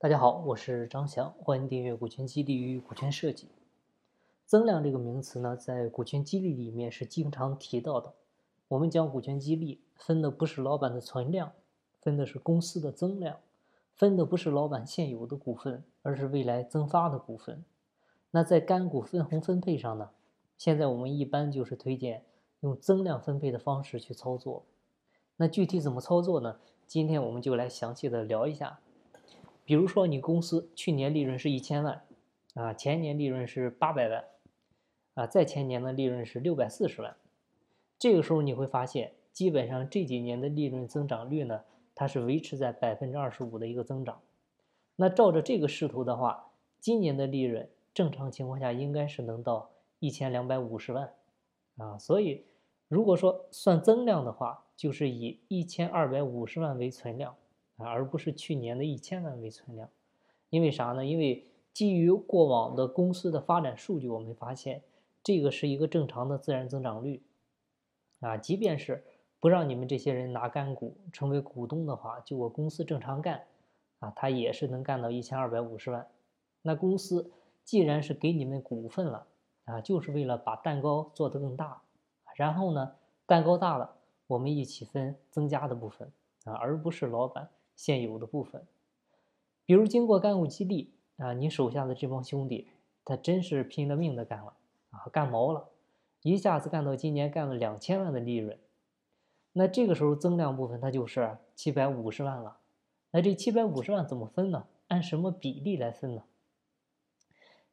大家好，我是张翔，欢迎订阅《股权激励与股权设计》。增量这个名词呢，在股权激励里面是经常提到的。我们讲股权激励，分的不是老板的存量，分的是公司的增量，分的不是老板现有的股份，而是未来增发的股份。那在干股分红分配上呢，现在我们一般就是推荐用增量分配的方式去操作。那具体怎么操作呢？今天我们就来详细的聊一下。比如说，你公司去年利润是一千万，啊，前年利润是八百万，啊，再前年的利润是六百四十万。这个时候你会发现，基本上这几年的利润增长率呢，它是维持在百分之二十五的一个增长。那照着这个势头的话，今年的利润正常情况下应该是能到一千两百五十万，啊，所以如果说算增量的话，就是以一千二百五十万为存量。啊，而不是去年的一千万为存量，因为啥呢？因为基于过往的公司的发展数据，我们发现这个是一个正常的自然增长率。啊，即便是不让你们这些人拿干股成为股东的话，就我公司正常干，啊，他也是能干到一千二百五十万。那公司既然是给你们股份了，啊，就是为了把蛋糕做得更大，然后呢，蛋糕大了，我们一起分增加的部分，啊，而不是老板。现有的部分，比如经过干股激励啊，你手下的这帮兄弟，他真是拼了命的干了啊，干毛了，一下子干到今年干了两千万的利润，那这个时候增量部分它就是七百五十万了，那这七百五十万怎么分呢？按什么比例来分呢？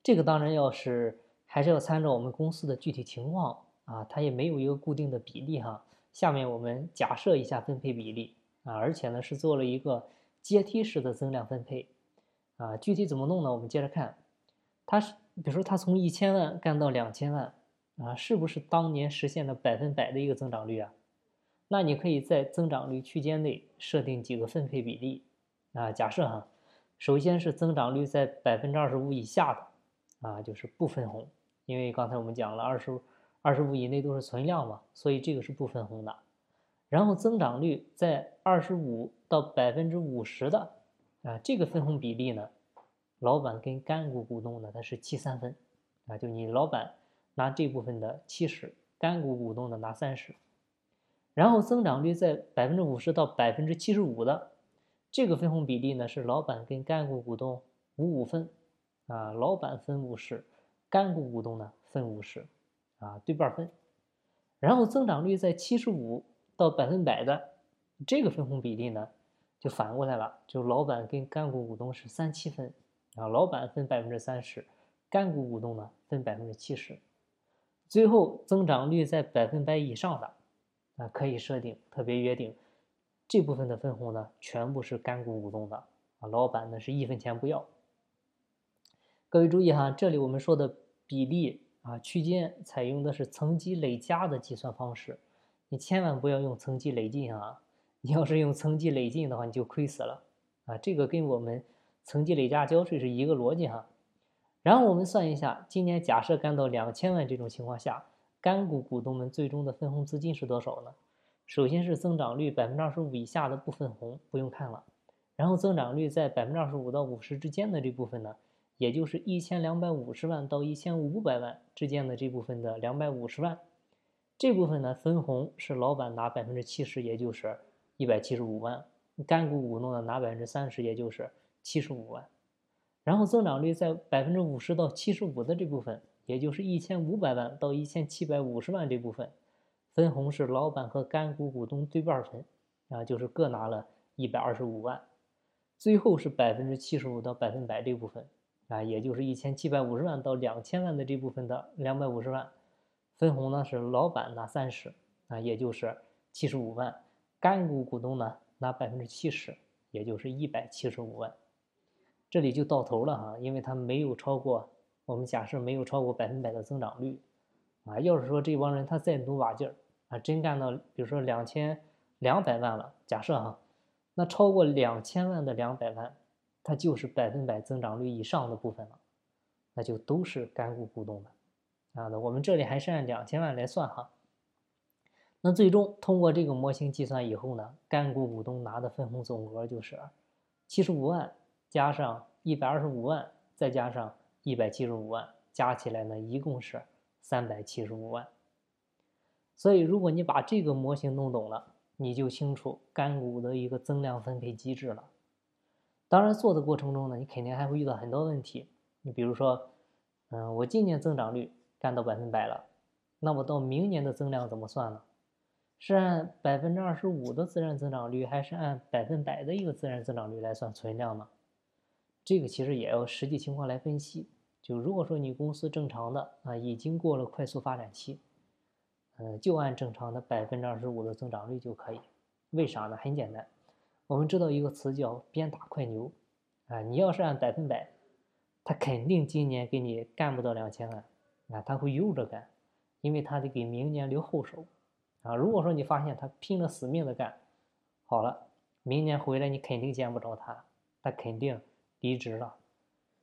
这个当然要是还是要参照我们公司的具体情况啊，它也没有一个固定的比例哈。下面我们假设一下分配比例。啊，而且呢是做了一个阶梯式的增量分配，啊，具体怎么弄呢？我们接着看，它是比如说它从一千万干到两千万，啊，是不是当年实现的百分百的一个增长率啊？那你可以在增长率区间内设定几个分配比例，啊，假设哈，首先是增长率在百分之二十五以下的，啊，就是不分红，因为刚才我们讲了二十二十五以内都是存量嘛，所以这个是不分红的。然后增长率在二十五到百分之五十的，啊，这个分红比例呢，老板跟干股股东呢，它是七三分，啊，就你老板拿这部分的七十，干股股东的拿三十。然后增长率在百分之五十到百分之七十五的，这个分红比例呢，是老板跟干股股东五五分，啊，老板分五十，干股股东呢分五十，啊，对半分。然后增长率在七十五。到百分百的这个分红比例呢，就反过来了，就老板跟干股股东是三七分，啊，老板分百分之三十，干股股东呢分百分之七十，最后增长率在百分百以上的，啊，可以设定特别约定，这部分的分红呢全部是干股股东的，啊，老板呢是一分钱不要。各位注意哈，这里我们说的比例啊区间采用的是层级累加的计算方式。你千万不要用层级累进啊！你要是用层级累进的话，你就亏死了啊！这个跟我们层级累加交税是一个逻辑哈。然后我们算一下，今年假设干到两千万这种情况下，干股股东们最终的分红资金是多少呢？首先是增长率百分之二十五以下的不分红，不用看了。然后增长率在百分之二十五到五十之间的这部分呢，也就是一千两百五十万到一千五百万之间的这部分的两百五十万。这部分呢，分红是老板拿百分之七十，也就是一百七十五万；干股股东呢拿百分之三十，也就是七十五万。然后增长率在百分之五十到七十五的这部分，也就是一千五百万到一千七百五十万这部分，分红是老板和干股股东对半分，啊，就是各拿了一百二十五万。最后是百分之七十五到百分百这部分，啊，也就是一千七百五十万到两千万的这部分的两百五十万。分红呢是老板拿三十啊，也就是七十五万，干股股东呢拿百分之七十，也就是一百七十五万。这里就到头了哈，因为它没有超过，我们假设没有超过百分百的增长率啊。要是说这帮人他再努把劲儿啊，真干到比如说两千两百万了，假设哈，那超过两千万的两百万，它就是百分百增长率以上的部分了，那就都是干股股东的。啊，那我们这里还是按两千万来算哈。那最终通过这个模型计算以后呢，干股股东拿的分红总额就是七十五万加上一百二十五万，再加上一百七十五万，加起来呢，一共是三百七十五万。所以，如果你把这个模型弄懂了，你就清楚干股的一个增量分配机制了。当然，做的过程中呢，你肯定还会遇到很多问题。你比如说，嗯，我今年增长率干到百分百了，那么到明年的增量怎么算呢？是按百分之二十五的自然增长率，还是按百分百的一个自然增长率来算存量呢？这个其实也要实际情况来分析。就如果说你公司正常的啊，已经过了快速发展期，嗯，就按正常的百分之二十五的增长率就可以。为啥呢？很简单。我们知道一个词叫“鞭打快牛”，啊，你要是按百分百，他肯定今年给你干不到两千万，啊，他会悠着干，因为他得给明年留后手，啊，如果说你发现他拼了死命的干，好了，明年回来你肯定见不着他，他肯定离职了，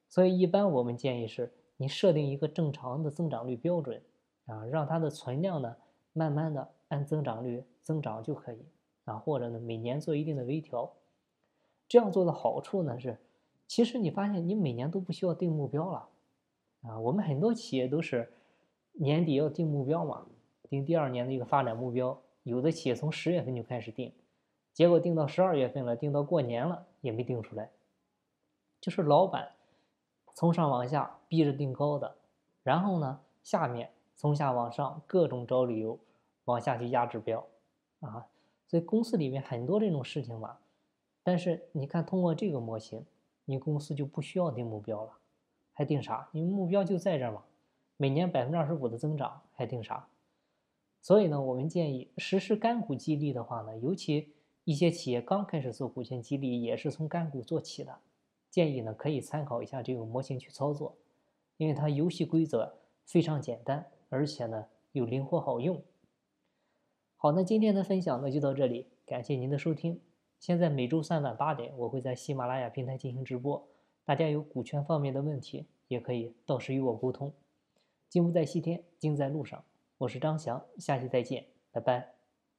所以一般我们建议是你设定一个正常的增长率标准，啊，让它的存量呢慢慢的按增长率增长就可以。啊，或者呢，每年做一定的微调，这样做的好处呢是，其实你发现你每年都不需要定目标了，啊，我们很多企业都是年底要定目标嘛，定第二年的一个发展目标，有的企业从十月份就开始定，结果定到十二月份了，定到过年了也没定出来，就是老板从上往下逼着定高的，然后呢，下面从下往上各种找理由往下去压指标，啊。所以公司里面很多这种事情嘛，但是你看通过这个模型，你公司就不需要定目标了，还定啥？因为目标就在这儿嘛，每年百分之二十五的增长，还定啥？所以呢，我们建议实施干股激励的话呢，尤其一些企业刚开始做股权激励，也是从干股做起的，建议呢可以参考一下这个模型去操作，因为它游戏规则非常简单，而且呢又灵活好用。好，那今天的分享呢就到这里，感谢您的收听。现在每周三晚八点，我会在喜马拉雅平台进行直播，大家有股权方面的问题，也可以到时与我沟通。金不在西天，金在路上。我是张翔，下期再见，拜拜。